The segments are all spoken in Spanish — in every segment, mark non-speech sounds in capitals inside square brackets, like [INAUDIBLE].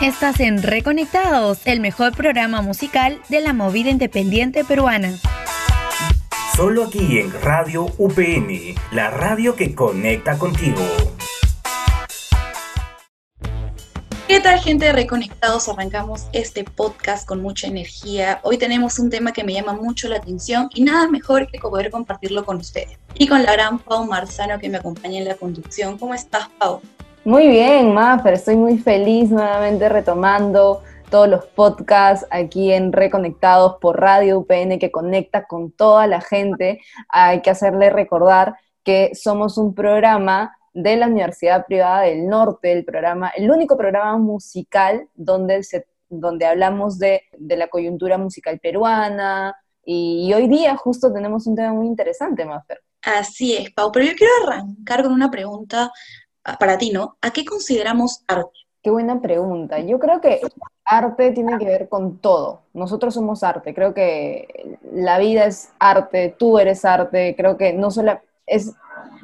Estás en Reconectados, el mejor programa musical de la movida independiente peruana. Solo aquí en Radio UPN, la radio que conecta contigo. ¿Qué tal gente de Reconectados? Arrancamos este podcast con mucha energía. Hoy tenemos un tema que me llama mucho la atención y nada mejor que poder compartirlo con ustedes. Y con la gran Pau Marzano que me acompaña en la conducción. ¿Cómo estás, Pau? Muy bien, Maffer, estoy muy feliz nuevamente retomando todos los podcasts aquí en Reconectados por Radio UPN que conecta con toda la gente. Hay que hacerle recordar que somos un programa de la Universidad Privada del Norte, el programa, el único programa musical donde, se, donde hablamos de, de la coyuntura musical peruana, y, hoy día justo tenemos un tema muy interesante, Maffer. Así es, Pau, pero yo quiero arrancar con una pregunta para ti, ¿no? ¿A qué consideramos arte? Qué buena pregunta. Yo creo que arte tiene que ver con todo. Nosotros somos arte. Creo que la vida es arte, tú eres arte. Creo que no solo es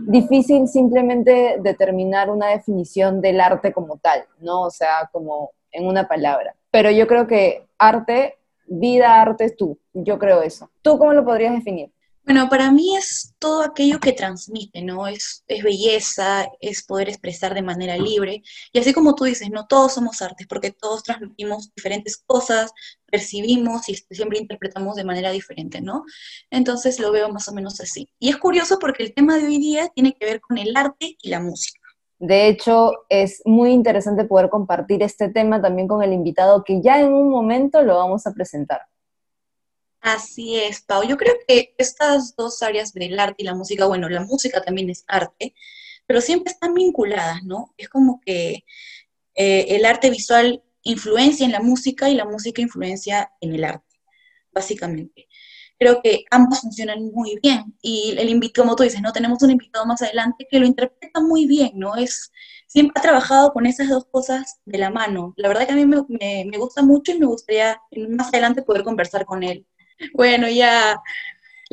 difícil simplemente determinar una definición del arte como tal, ¿no? O sea, como en una palabra. Pero yo creo que arte, vida, arte es tú. Yo creo eso. ¿Tú cómo lo podrías definir? Bueno, para mí es todo aquello que transmite, ¿no? Es, es belleza, es poder expresar de manera libre. Y así como tú dices, no todos somos artes, porque todos transmitimos diferentes cosas, percibimos y siempre interpretamos de manera diferente, ¿no? Entonces lo veo más o menos así. Y es curioso porque el tema de hoy día tiene que ver con el arte y la música. De hecho, es muy interesante poder compartir este tema también con el invitado que ya en un momento lo vamos a presentar. Así es, Pau. Yo creo que estas dos áreas del arte y la música, bueno, la música también es arte, pero siempre están vinculadas, ¿no? Es como que eh, el arte visual influencia en la música y la música influencia en el arte, básicamente. Creo que ambos funcionan muy bien y el invitado, como tú dices, ¿no? Tenemos un invitado más adelante que lo interpreta muy bien, ¿no? Es, siempre ha trabajado con esas dos cosas de la mano. La verdad que a mí me, me gusta mucho y me gustaría más adelante poder conversar con él. Bueno, ya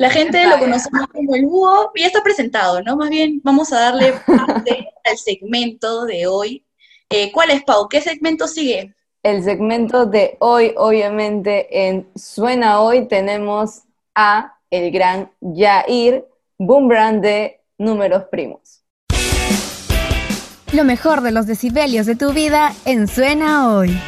la gente lo conoce como el búho, ya está presentado, ¿no? Más bien vamos a darle parte [LAUGHS] al segmento de hoy. Eh, ¿Cuál es, Pau? ¿Qué segmento sigue? El segmento de hoy, obviamente, en Suena Hoy tenemos a el gran Jair Boombrand de Números Primos. Lo mejor de los decibelios de tu vida en Suena Hoy.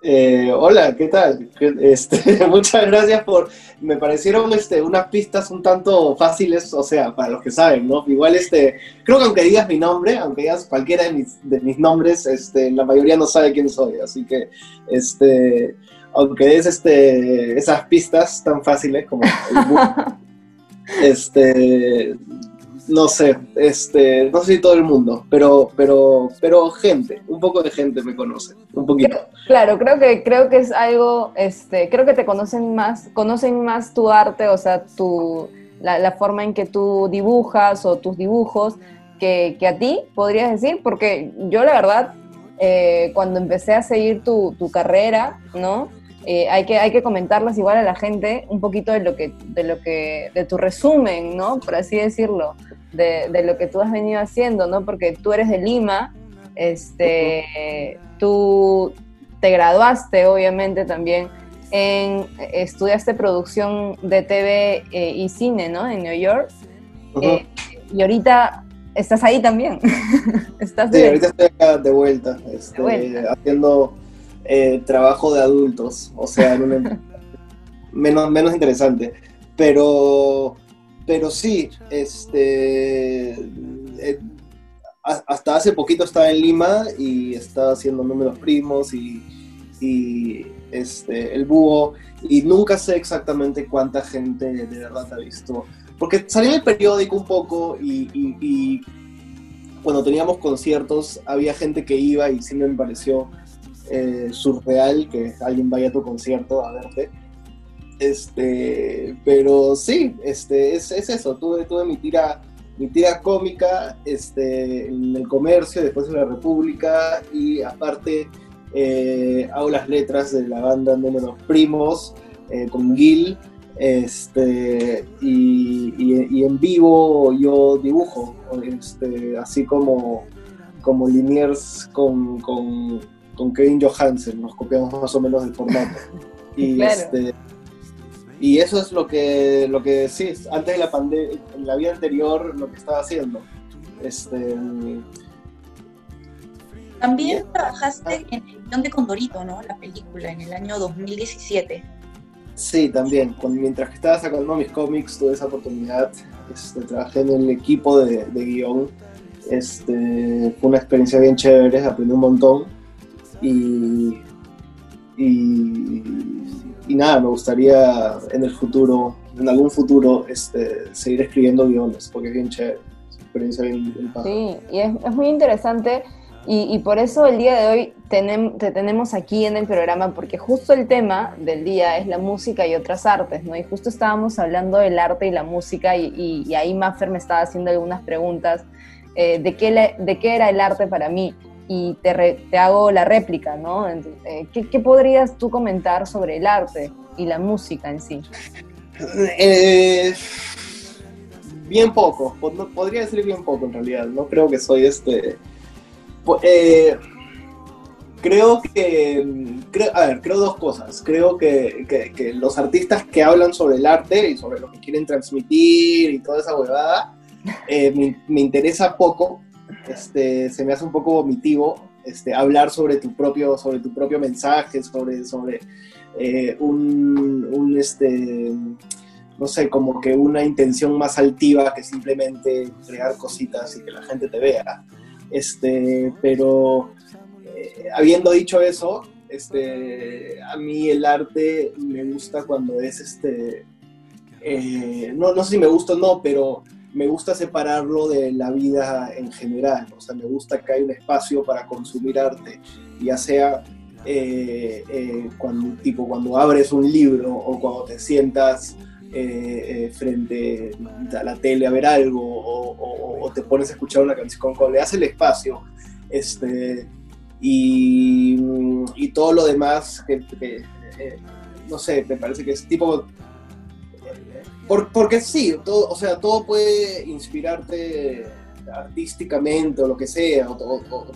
Eh, hola, ¿qué tal? Este, [LAUGHS] muchas gracias por... Me parecieron este, unas pistas un tanto fáciles, o sea, para los que saben, ¿no? Igual, este, creo que aunque digas mi nombre, aunque digas cualquiera de mis, de mis nombres, este, la mayoría no sabe quién soy, así que, este, aunque des este, esas pistas tan fáciles como... [LAUGHS] este, no sé, este, no sé si todo el mundo, pero, pero, pero gente, un poco de gente me conoce, un poquito. Claro, creo que, creo que es algo, este, creo que te conocen más, conocen más tu arte, o sea, tu, la, forma en que tú dibujas o tus dibujos, que, que, a ti, podrías decir, porque yo la verdad, eh, cuando empecé a seguir tu, tu carrera, ¿no? Eh, hay, que, hay que comentarlas igual a la gente un poquito de lo que, de lo que, de tu resumen, ¿no? Por así decirlo de, lo que tú has venido haciendo, ¿no? Porque tú eres de Lima, este, tú te graduaste obviamente también en, estudiaste producción de TV eh, y cine, ¿no? En New York. Eh, y ahorita estás ahí también. [LAUGHS] ¿Estás sí, ahorita estoy acá de vuelta, este, haciendo eh, trabajo de adultos, o sea, [LAUGHS] menos, menos interesante. Pero pero sí, este, eh, hasta hace poquito estaba en Lima y estaba haciendo números primos y, este, el búho, y nunca sé exactamente cuánta gente de verdad ha visto. Porque salí en el periódico un poco y, cuando teníamos conciertos había gente que iba y siempre me pareció eh, surreal que alguien vaya a tu concierto a verte. Este, pero sí, este, es, eso. Tuve, tuve mi tira, mi tira cómica este, en el comercio, después en la República, y aparte eh, hago las letras de la banda Números Primos eh, con Gil. Este, y, y- y en vivo yo dibujo, este, así como, como Liniers con, con, con Kevin Johansen, nos copiamos más o menos del formato. Y, Claro. este, y eso es lo que, lo que sí, antes de la pandemia, en la vida anterior, lo que estaba haciendo. Este, También trabajaste en el guion de Condorito, ¿no? La película, en el año 2017. Sí, también. Cuando, mientras que estaba sacando mis cómics, tuve esa oportunidad. Este, trabajé en el equipo de, de guion. Este, fue una experiencia bien chévere, aprendí un montón. Y, y, y nada, me gustaría en el futuro, en algún futuro, este, seguir escribiendo guiones, porque es bien chévere. Experiencia bien, bien. Sí, y es, es muy interesante y, y por eso el día de hoy tenem- te tenemos aquí en el programa, porque justo el tema del día es la música y otras artes, ¿no? Y justo estábamos hablando del arte y la música y, y- y ahí Maffer me estaba haciendo algunas preguntas eh, de, qué de qué era el arte para mí y te, re- te hago la réplica, ¿no? Eh, ¿qué, podrías tú comentar sobre el arte y la música en sí? Eh, bien poco, podría decir bien poco en realidad, no creo que soy este... eh, creo que, creo, a ver, creo dos cosas, creo que, los artistas que hablan sobre el arte y sobre lo que quieren transmitir y toda esa huevada, me interesa poco, este, se me hace un poco vomitivo este, hablar sobre tu propio, sobre tu propio mensaje, sobre, sobre eh, un, este, no sé, como que una intención más altiva que simplemente crear cositas y que la gente te vea. Este, pero eh, habiendo dicho eso, este, a mí el arte me gusta cuando es este, eh, no, no sé si me gusta o no, pero me gusta separarlo de la vida en general. O sea, me gusta que haya un espacio para consumir arte, ya sea eh, eh, cuando, tipo, cuando abres un libro o cuando te sientas eh, frente a la tele a ver algo o, te pones a escuchar una canción, cuando le das el espacio este, y, y todo lo demás que, no sé, me parece que es tipo por- porque sí, todo, o sea, todo puede inspirarte artísticamente o lo que sea,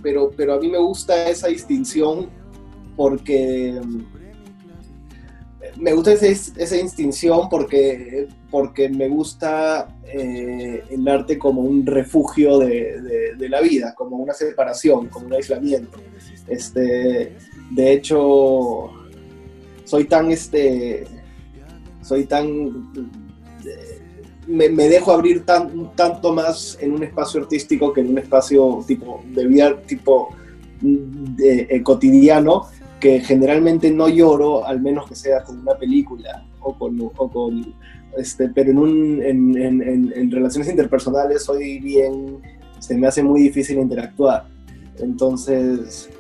pero, pero a mí me gusta esa distinción porque mm, me gusta ese- esa distinción porque, porque me gusta eh, el arte como un refugio de, de- de la vida, como una separación, como un aislamiento. Este, de hecho, soy tan este soy tan me, dejo abrir tan, tanto más en un espacio artístico que en un espacio tipo de vida tipo de- eh, cotidiano que generalmente no lloro al menos que sea con una película o con, este pero en, un, en relaciones interpersonales soy bien se me hace muy difícil interactuar. Entonces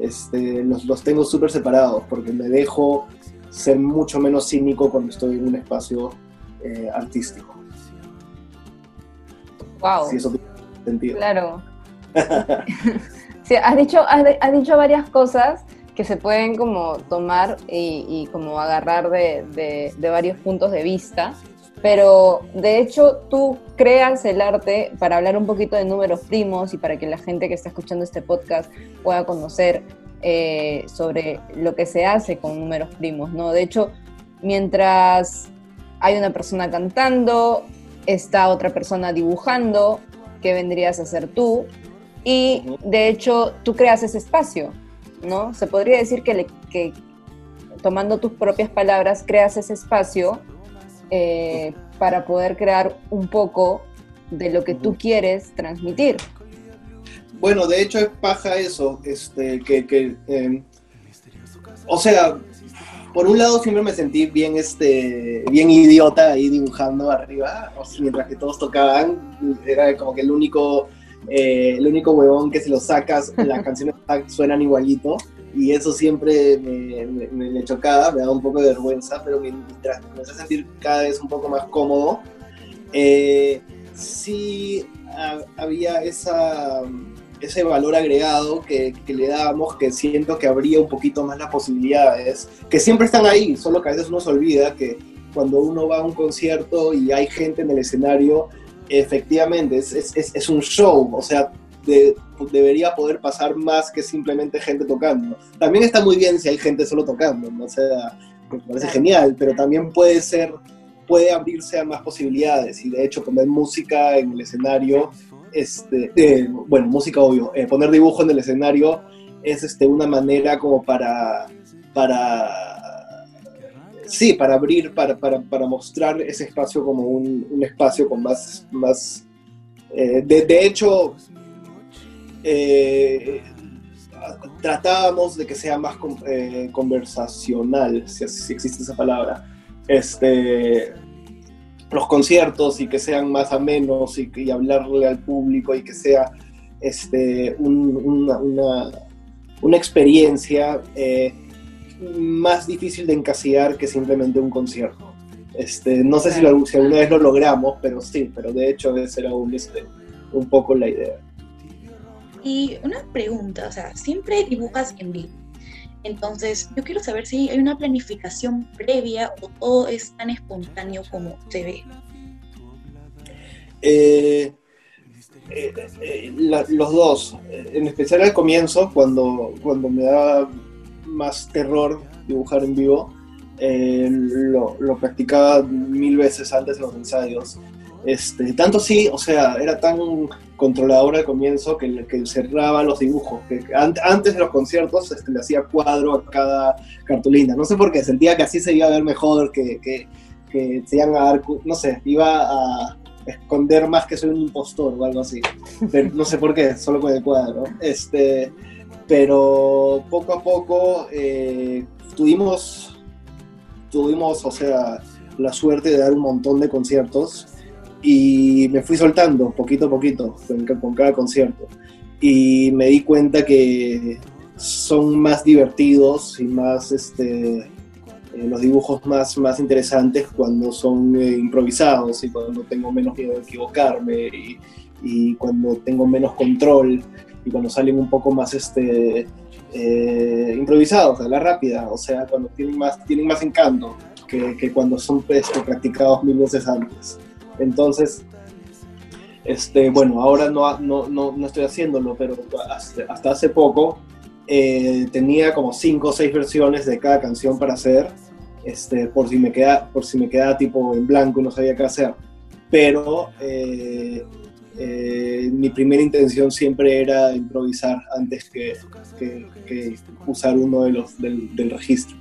este, los, los tengo súper separados porque me dejo ser mucho menos cínico cuando estoy en un espacio eh, artístico. Wow. Si eso tiene sentido. Claro. [LAUGHS] Sí, has dicho, has, dicho varias cosas que se pueden como tomar y, y como agarrar de, de- de varios puntos de vista, pero de hecho tú creas el arte para hablar un poquito de números primos y para que la gente que está escuchando este podcast pueda conocer eh, sobre lo que se hace con números primos, ¿no? De hecho, mientras hay una persona cantando, está otra persona dibujando, que vendrías a ser tú, y de hecho tú creas ese espacio, ¿no? Se podría decir que, le- que tomando tus propias palabras creas ese espacio eh, para poder crear un poco de lo que tú quieres transmitir. Bueno, de hecho es paja eso, este, que, que eh, o sea, por un lado siempre me sentí bien, este, bien idiota ahí dibujando arriba, o sea, mientras que todos tocaban, era como que el único, eh, el único huevón que si lo sacas, las [LAUGHS] canciones suenan igualito, y eso siempre me, me- me- me chocaba, me daba un poco de vergüenza, pero mientras me empecé a sentir cada vez un poco más cómodo, eh, sí ha- había esa, ese valor agregado que, que le dábamos, que siento que habría un poquito más las posibilidades, que siempre están ahí, solo que a veces uno se olvida que, cuando uno va a un concierto y hay gente en el escenario, efectivamente, es, es, es un show, o sea, debería poder pasar más que simplemente gente tocando. También está muy bien si hay gente solo tocando, ¿no? o sea, me parece genial, pero también puede ser, puede abrirse a más posibilidades. Y de hecho poner música en el escenario, este, bueno, música obvio, eh, poner dibujo en el escenario es este, una manera como para, para sí, para abrir, para, para, para mostrar ese espacio como un, espacio con más, más eh, de, de, hecho, eh, tratábamos de que sea más conversacional, si, existe esa palabra, este, los conciertos y que sean más amenos y, y hablarle al público y que sea este, una, una, experiencia eh, más difícil de encasillar que simplemente un concierto. Este, no sé si, alguna vez lo logramos, pero sí, pero de hecho esa era un, un poco la idea. Y una pregunta, o sea, siempre dibujas en vivo. Entonces, yo quiero saber si hay una planificación previa o todo es tan espontáneo como se ve. Eh, eh, eh, los dos, en especial al comienzo, cuando, cuando me daba más terror dibujar en vivo, lo, lo, practicaba mil veces antes de los ensayos. Este, tanto sí, o sea, era tan controlador al comienzo que, que cerraba los dibujos, que antes de los conciertos este, le hacía cuadro a cada cartulina. No sé por qué, sentía que así se iba a ver mejor, que se iban a dar, no sé, iba a esconder más que soy un impostor o algo así. Pero no sé por qué, solo con el cuadro. Este, pero poco a poco eh, tuvimos, tuvimos, o sea, la suerte de dar un montón de conciertos y me fui soltando poquito a poquito con, cada concierto. Y me di cuenta que son más divertidos y más, este, eh, los dibujos más, más interesantes cuando son eh, improvisados y cuando tengo menos miedo de equivocarme y, y, cuando tengo menos control y cuando salen un poco más este, eh, improvisados, a la rápida, o sea, cuando tienen más, tienen más encanto que, que cuando son este, practicados mil veces antes. Entonces, este, bueno, ahora no, no, no, estoy haciéndolo, pero hasta, hace poco eh, tenía como cinco o seis versiones de cada canción para hacer, este, por, si me queda, por si me quedaba tipo en blanco y no sabía qué hacer. Pero eh, eh, mi primera intención siempre era improvisar antes que, que, usar uno de los del, del registro.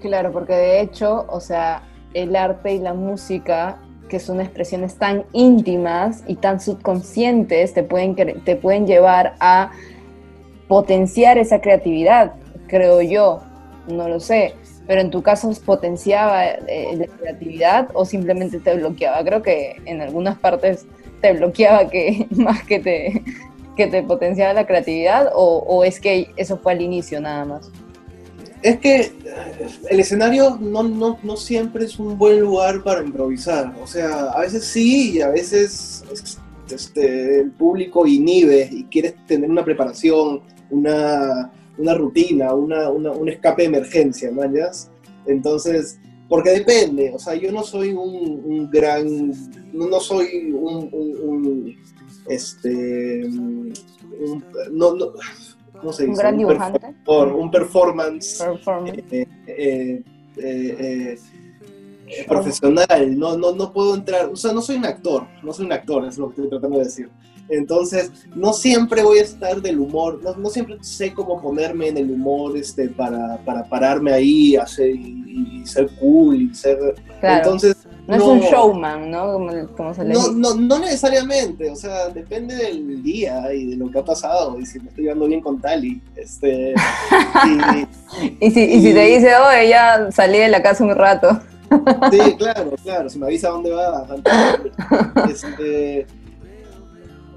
Claro, porque de hecho, o sea, el arte y la música que son expresiones tan íntimas y tan subconscientes, te pueden, te pueden llevar a potenciar esa creatividad, creo yo, no lo sé, pero en tu caso potenciaba eh, la creatividad o simplemente te bloqueaba. Creo que en algunas partes te bloqueaba que [LAUGHS] más que te, que te potenciaba la creatividad o, o es que eso fue al inicio nada más. Es que eh, el escenario no, no, no, siempre es un buen lugar para improvisar. O sea, a veces sí y a veces este, el público inhibe y quieres tener una preparación, una, una rutina, una, una, un escape de emergencia, ¿no? Entonces, porque depende, o sea, yo no soy un, un gran, no, soy un, un, este, no, no un gran dibujante. un performance, eh, eh, eh, profesional. No, no, no puedo entrar, o sea, no soy un actor, no soy un actor, es lo que estoy tratando de decir. Entonces, no siempre voy a estar del humor, no, siempre sé cómo ponerme en el humor este, para, para pararme ahí hacer, y, ser cool y ser... Entonces, no, es un showman, ¿no? Como, se le no, no, no, necesariamente, o sea, depende del día y de lo que ha pasado y si me estoy llevando bien con Tali. Este, y, [LAUGHS] y, si, y, si te dice, oh, ya salí de la casa un rato. sí, claro, claro, si me avisa dónde va. [LAUGHS] Este,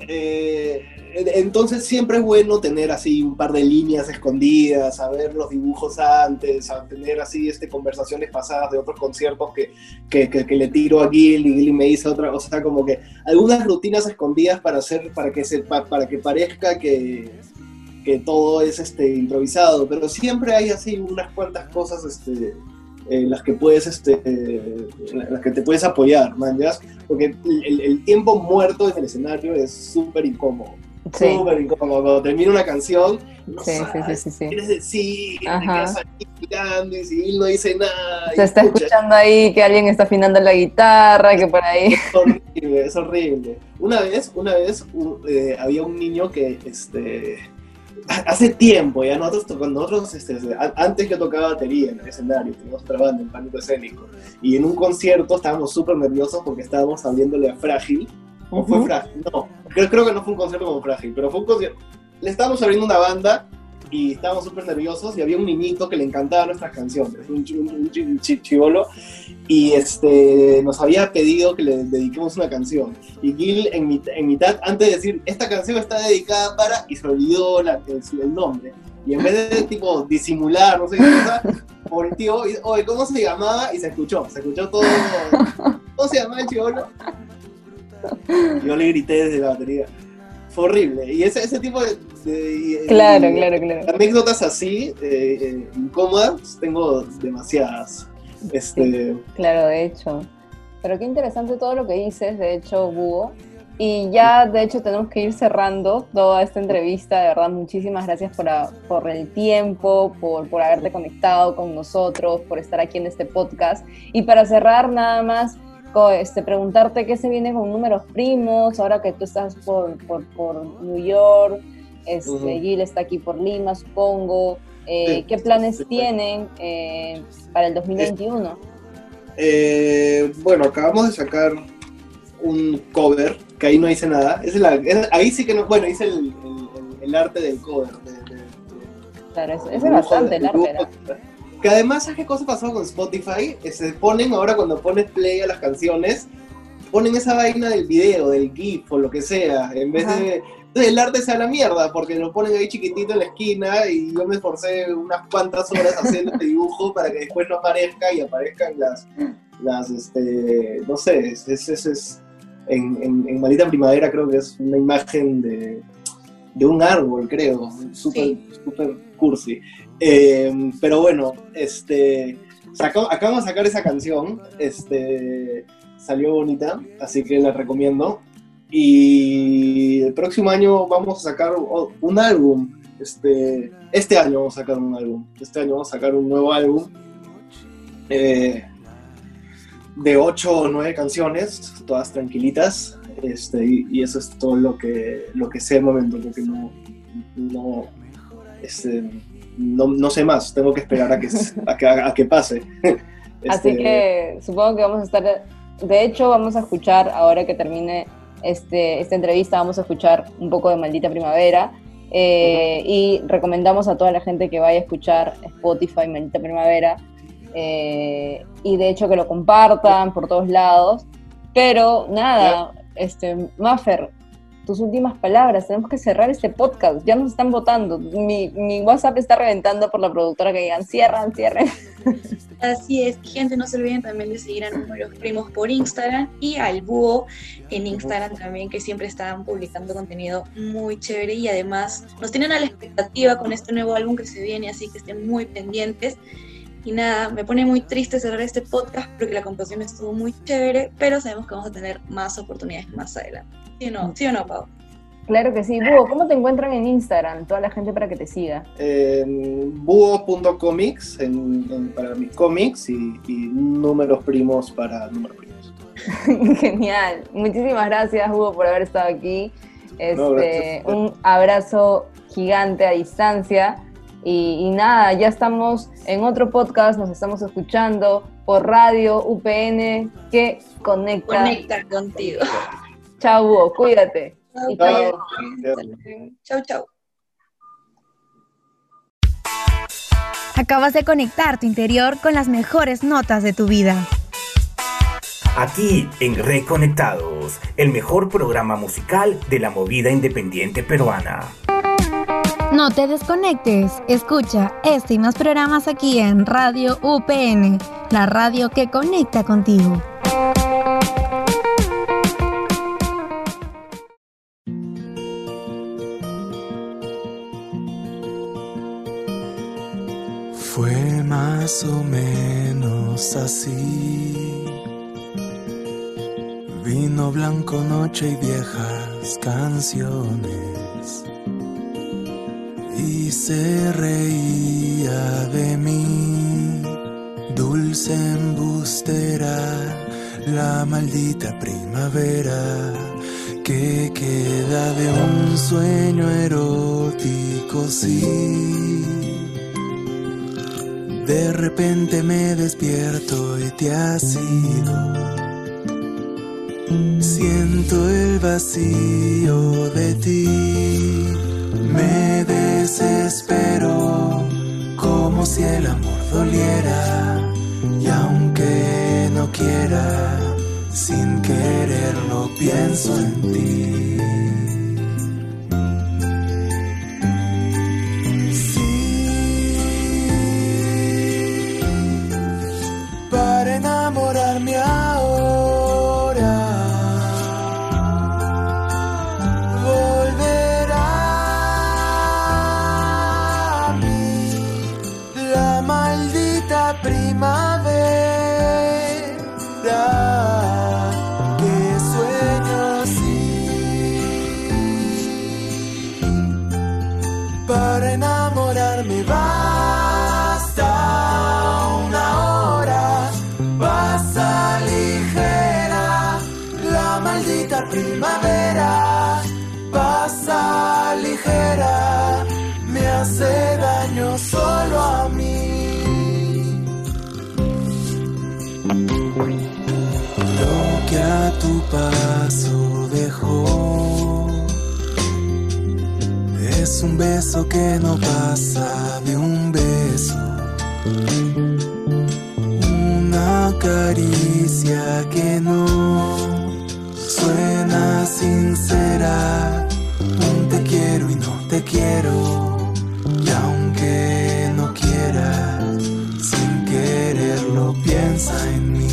eh, entonces siempre es bueno tener así un par de líneas escondidas, saber los dibujos antes, a tener así este, conversaciones pasadas de otros conciertos que, que, que, le tiro a Gil y Gil me dice otra, o sea, como que algunas rutinas escondidas para hacer, para que se, para que parezca que, que todo es este, improvisado, pero siempre hay así unas cuantas cosas este, en las que puedes, este, en las que te puedes apoyar, man. Porque el, el tiempo muerto en el escenario es súper incómodo. Sí. Súper incómodo. Cuando termina una canción, no Sí, sí, sí, sabes sí, sí. quieres decir, te Ajá. quedas ahí mirando y si él no dice nada. Se está escucha, escuchando ahí que alguien está afinando la guitarra, que por ahí. Es horrible, es horrible. Una vez, una vez u- eh, había un niño que, este, hace tiempo, ya nosotros, nosotros, este, antes yo tocaba batería en el escenario, teníamos otra banda en Pánico Escénico, y en un concierto estábamos súper nerviosos porque estábamos abriéndole a Frágil, ¿o fue. Frágil? No, creo, creo que no fue un concierto como Frágil, pero fue un concierto, le estábamos abriendo una banda y estábamos súper nerviosos y había un niñito que le encantaba nuestras canciones, un, un, un chi- un chi- chivolo, y este, nos había pedido que le dediquemos una canción. Y Gil en, mit- en mitad, antes de decir, esta canción está dedicada para, y se olvidó la, el, el nombre. Y en vez de tipo disimular, no sé qué cosa, volteó y, oye, ¿cómo se llamaba? Y se escuchó, se escuchó todo. ¿Cómo se llamaba el chivolo? [LAUGHS] Yo le grité desde la batería. Fue horrible. Y ese, ese tipo de, de- Claro, de- claro, claro. anécdotas así, eh, eh, incómodas, tengo demasiadas. Este, Claro, de hecho. Pero qué interesante todo lo que dices, de hecho, Búho. Y ya, de hecho, tenemos que ir cerrando toda esta entrevista. De verdad, muchísimas gracias por, a- por el tiempo, por, por haberte conectado con nosotros, por estar aquí en este podcast. Y para cerrar, nada más, este, preguntarte qué se viene con números primos, ahora que tú estás por, por, por New York, este. Gil está aquí por Lima, supongo. Eh, Sí, ¿Qué planes sí, sí. tienen eh, para el 2021? Eh, bueno, acabamos de sacar un cover, que ahí no hice nada. Es la- es- ahí sí que no, bueno, hice el, el- el- el arte del cover. de- de- de- Claro, es, es bastante el arte. Que además, ¿sabes qué cosa pasó con Spotify? Eh, Se ponen ahora cuando pones play a las canciones, ponen esa vaina del video, del GIF o lo que sea, en vez Ajá. de... Entonces el arte sea la mierda, porque lo ponen ahí chiquitito en la esquina y yo me esforcé unas cuantas horas haciendo este dibujo para que después no aparezca y aparezcan las, las este, no sé, es, es, es- es- en, en, en Maldita Primavera creo que es una imagen de, de un árbol, creo, súper Sí. súper cursi. Eh, pero bueno, este, acabamos de sacar esa canción, este, salió bonita, así que la recomiendo. Y el próximo año vamos a sacar un álbum. Este, este año vamos a sacar un álbum. Este año vamos a sacar un nuevo álbum. eh, de ocho o nueve canciones, todas tranquilitas. Este, y, eso es todo lo que, lo que sé al momento, porque no, no, este, no, no sé más. Tengo que esperar a que, [LAUGHS] a que, a que pase. [LAUGHS] Así Este, que supongo que vamos a estar, de hecho vamos a escuchar, ahora que termine este, esta entrevista, vamos a escuchar un poco de Maldita Primavera. eh, Y recomendamos a toda la gente que vaya a escuchar Spotify Maldita Primavera. eh, y de hecho que lo compartan por todos lados. Pero nada, este, Maffer, tus últimas palabras. Tenemos que cerrar este podcast. Ya nos están votando. Mi, mi WhatsApp está reventando por la productora que digan cierran, cierren. [LAUGHS] Así es, gente, no se olviden también de seguir a Números Primos por Instagram y al Búho en Instagram también, que siempre están publicando contenido muy chévere y además nos tienen a la expectativa con este nuevo álbum que se viene, así que estén muy pendientes. Y nada, me pone muy triste cerrar este podcast porque la composición estuvo muy chévere, pero sabemos que vamos a tener más oportunidades más adelante. ¿Sí o no, ¿Sí o no Pau? Claro que sí. Búho, ¿cómo te encuentran en Instagram? Toda la gente para que te siga. en búho.comics en, en- para mis cómics y, y números primos para números primos. [LAUGHS] Genial. Muchísimas gracias, Hugo, por haber estado aquí. Este, No, un abrazo gigante a distancia. Y, y nada, ya estamos en otro podcast, nos estamos escuchando por radio UPN que conecta. Conecta contigo. Chao, Hugo, cuídate. Chau, chau. Chau, chau. Acabas de conectar tu interior con las mejores notas de tu vida. Aquí en Reconectados, el mejor programa musical de la movida independiente peruana. No te desconectes, escucha este y más programas aquí en Radio UPN, la radio que conecta contigo. Fue más o menos así. Vino blanco, noche y viejas canciones. Y se reía de mí, dulce embustera, la maldita primavera que queda de un sueño erótico, sí. De repente me despierto y te has ido. Siento el vacío de ti. Me desespero como si el amor doliera. Y aunque no quiera, sin quererlo pienso en ti. Es un beso que no pasa de un beso. Una caricia que no suena sincera. Un te quiero y no te quiero. Y aunque no quiera, sin quererlo piensa en mí.